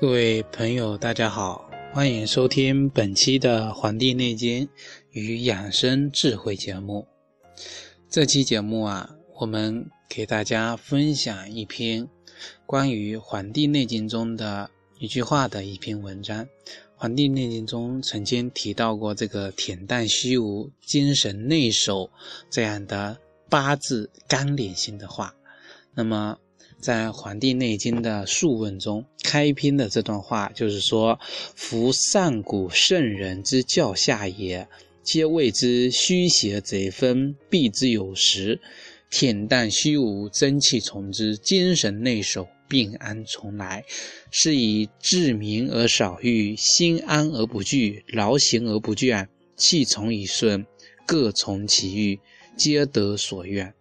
各位朋友，大家好，欢迎收听本期的《黄帝内经与养生智慧》节目。这期节目啊，我们给大家分享一篇关于《黄帝内经》中的一句话的一篇文章。《黄帝内经》中曾经提到过这个“恬淡虚无，精神内守”这样的八字纲领性的话。那么，在《黄帝内经》的《素问》中，开篇的这段话就是说：“夫上古圣人之教下也，皆谓之虚邪贼风，避之有时。恬淡虚无，真气从之，精神内守，病安从来。是以志明而少欲，心安而不惧，劳形而不倦，气从以顺，各从其欲，皆得所愿。”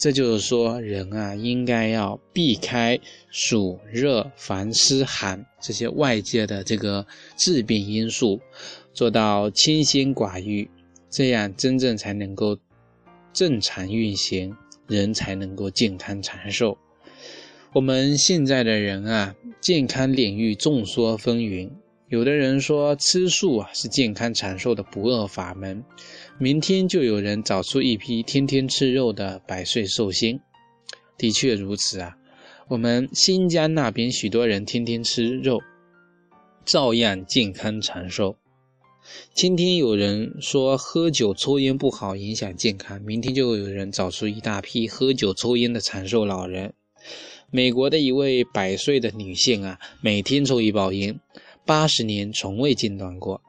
这就是说，人啊，应该要避开暑热、烦湿寒这些外界的这个致病因素，做到清心寡欲，这样真正才能够正常运行，人才能够健康长寿。我们现在的人啊，健康领域众说纷纭。有的人说吃素啊是健康长寿的不二法门，明天就有人找出一批天天吃肉的百岁寿星。的确如此啊，我们新疆那边许多人天天吃肉，照样健康长寿。今天有人说喝酒抽烟不好，影响健康，明天就有人找出一大批喝酒抽烟的长寿老人。美国的一位百岁的女性啊，每天抽一包烟。八十年从未间断过。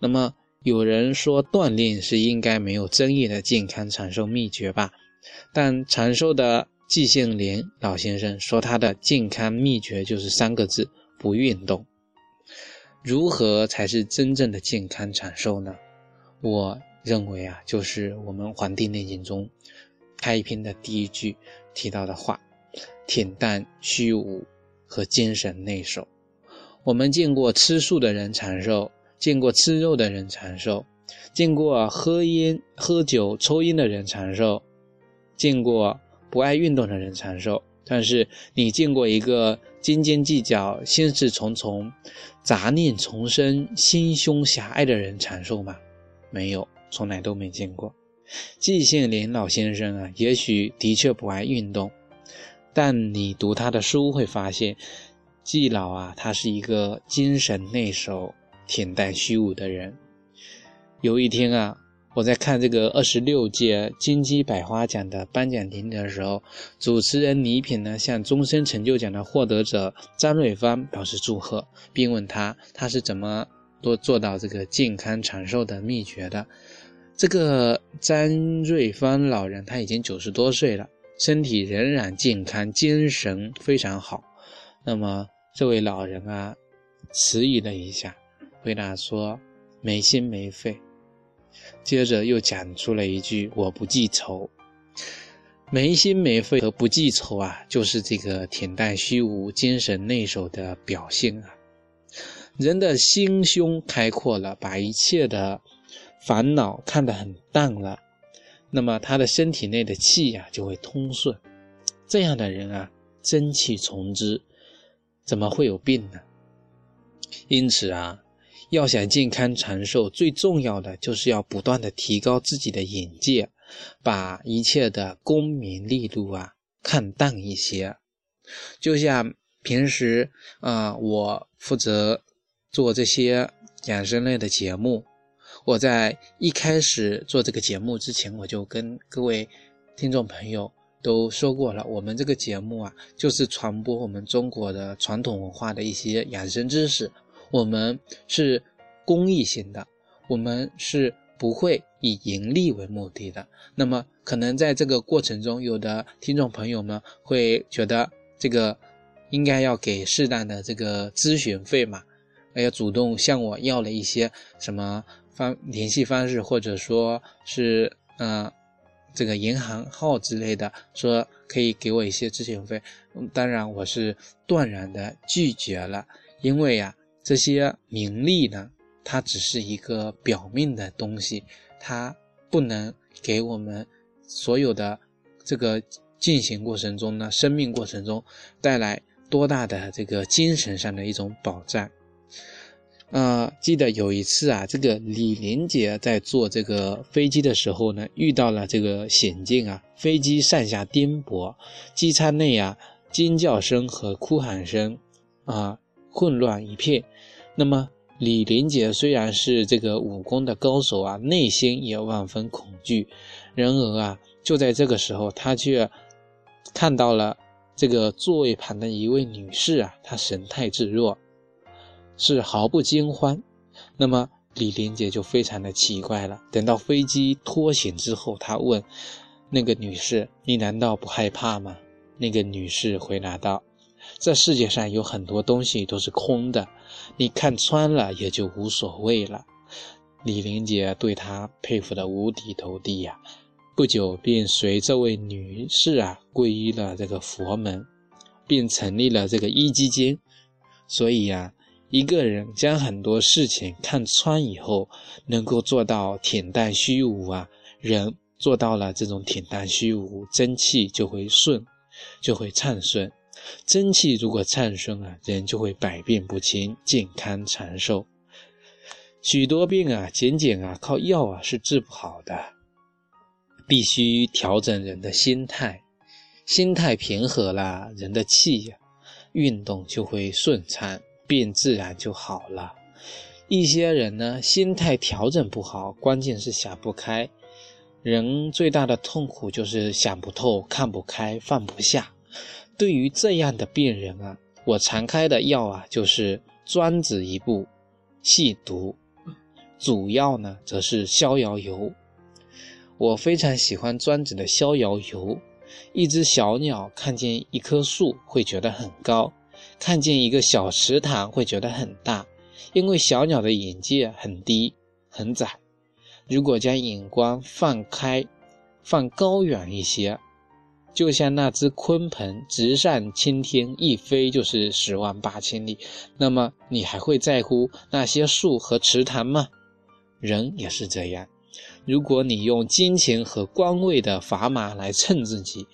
那么有人说锻炼是应该没有争议的健康长寿秘诀吧？但长寿的季羡林老先生说他的健康秘诀就是三个字：不运动。如何才是真正的健康长寿呢？我认为啊，就是我们《黄帝内经》中开篇的第一句提到的话：恬淡虚无和精神内守。我们见过吃素的人长寿，见过吃肉的人长寿，见过喝烟、喝酒、抽烟的人长寿，见过不爱运动的人长寿。但是，你见过一个斤斤计较、心事重重、杂念丛生、心胸狭隘的人长寿吗？没有，从来都没见过。季羡林老先生啊，也许的确不爱运动，但你读他的书会发现。季老啊，他是一个精神内守、恬淡虚无的人。有一天啊，我在看这个二十六届金鸡百花奖的颁奖典礼的时候，主持人倪萍呢向终身成就奖的获得者张瑞芳表示祝贺，并问他他是怎么多做到这个健康长寿的秘诀的。这个张瑞芳老人他已经九十多岁了，身体仍然健康，精神非常好。那么。这位老人啊，迟疑了一下，回答说：“没心没肺。”接着又讲出了一句：“我不记仇。”没心没肺和不记仇啊，就是这个恬淡虚无、精神内守的表现啊。人的心胸开阔了，把一切的烦恼看得很淡了，那么他的身体内的气呀就会通顺。这样的人啊，真气从之。怎么会有病呢？因此啊，要想健康长寿，最重要的就是要不断的提高自己的眼界，把一切的功名利禄啊看淡一些。就像平时啊，我负责做这些养生类的节目，我在一开始做这个节目之前，我就跟各位听众朋友。都说过了，我们这个节目啊，就是传播我们中国的传统文化的一些养生知识。我们是公益性的，我们是不会以盈利为目的的。那么，可能在这个过程中，有的听众朋友们会觉得这个应该要给适当的这个咨询费嘛，要主动向我要了一些什么方联系方式，或者说是嗯。这个银行号之类的，说可以给我一些咨询费，当然我是断然的拒绝了，因为呀，这些名利呢，它只是一个表面的东西，它不能给我们所有的这个进行过程中呢，生命过程中带来多大的这个精神上的一种保障。呃，记得有一次啊，这个李连杰在坐这个飞机的时候呢，遇到了这个险境啊，飞机上下颠簸，机舱内啊尖叫声和哭喊声啊混乱一片。那么李连杰虽然是这个武功的高手啊，内心也万分恐惧。然而啊，就在这个时候，他却看到了这个座位旁的一位女士啊，她神态自若。是毫不惊慌，那么李连杰就非常的奇怪了。等到飞机脱险之后，他问那个女士：“你难道不害怕吗？”那个女士回答道：“这世界上有很多东西都是空的，你看穿了也就无所谓了。”李连杰对她佩服的五体投地呀。不久便随这位女士啊皈依了这个佛门，并成立了这个一基金。所以呀。一个人将很多事情看穿以后，能够做到恬淡虚无啊，人做到了这种恬淡虚无，真气就会顺，就会畅顺。真气如果畅顺啊，人就会百病不侵，健康长寿。许多病啊，仅仅啊靠药啊是治不好的，必须调整人的心态，心态平和了，人的气呀，运动就会顺畅。便自然就好了。一些人呢，心态调整不好，关键是想不开。人最大的痛苦就是想不透、看不开、放不下。对于这样的病人啊，我常开的药啊，就是专子一部，细毒。主要呢，则是逍遥游。我非常喜欢专子的逍遥游。一只小鸟看见一棵树，会觉得很高。看见一个小池塘会觉得很大，因为小鸟的眼界很低很窄。如果将眼光放开，放高远一些，就像那只鲲鹏直上青天，一飞就是十万八千里，那么你还会在乎那些树和池塘吗？人也是这样，如果你用金钱和官位的砝码来称自己，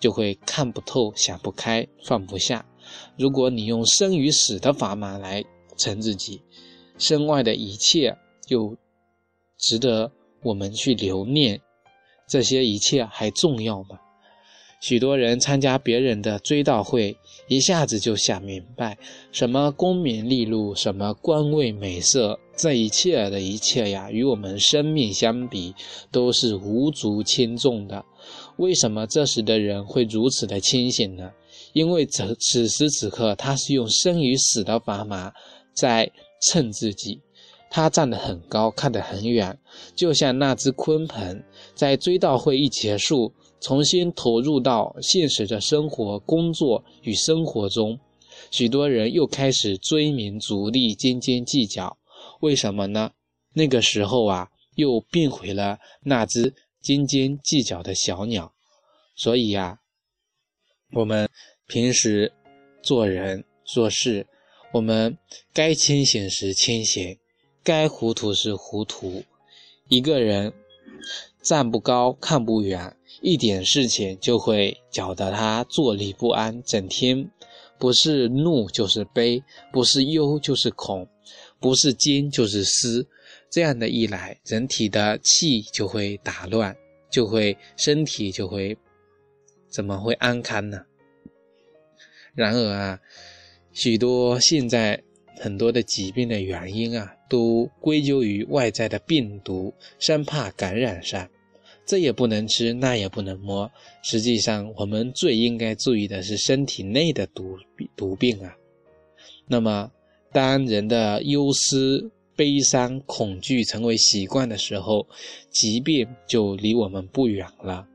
就会看不透、想不开、放不下。如果你用生与死的砝码来称自己，身外的一切又值得我们去留念？这些一切还重要吗？许多人参加别人的追悼会，一下子就想明白，什么功名利禄，什么官位美色，这一切的一切呀，与我们生命相比，都是无足轻重的。为什么这时的人会如此的清醒呢？因为此此时此刻，他是用生与死的砝码在称自己，他站得很高，看得很远，就像那只鲲鹏，在追悼会一结束，重新投入到现实的生活、工作与生活中，许多人又开始追名逐利、斤斤计较。为什么呢？那个时候啊，又变回了那只斤斤计较的小鸟。所以呀，我们。平时做人做事，我们该清醒时清醒，该糊涂时糊涂。一个人站不高看不远，一点事情就会搅得他坐立不安，整天不是怒就是悲，不是忧就是恐，不是惊就是思。这样的一来，人体的气就会打乱，就会身体就会怎么会安康呢？然而啊，许多现在很多的疾病的原因啊，都归咎于外在的病毒，生怕感染上。这也不能吃，那也不能摸。实际上，我们最应该注意的是身体内的毒毒病啊。那么，当人的忧思、悲伤、恐惧成为习惯的时候，疾病就离我们不远了。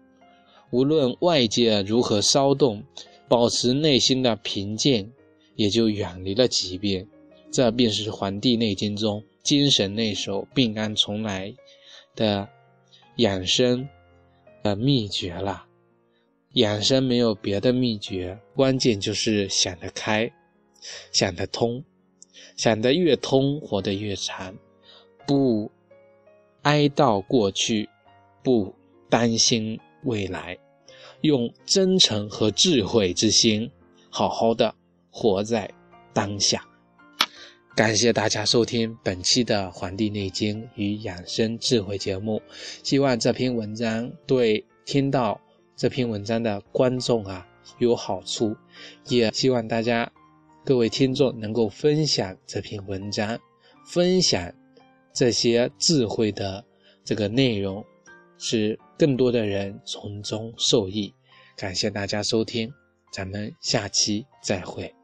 无论外界如何骚动。保持内心的平静，也就远离了疾病。这便是《黄帝内经》中精神内守、病安从来的养生的秘诀了。养生没有别的秘诀，关键就是想得开，想得通。想得越通，活得越长。不哀悼过去，不担心未来。用真诚和智慧之心，好好的活在当下。感谢大家收听本期的《黄帝内经与养生智慧》节目，希望这篇文章对听到这篇文章的观众啊有好处，也希望大家各位听众能够分享这篇文章，分享这些智慧的这个内容，使更多的人从中受益。感谢大家收听，咱们下期再会。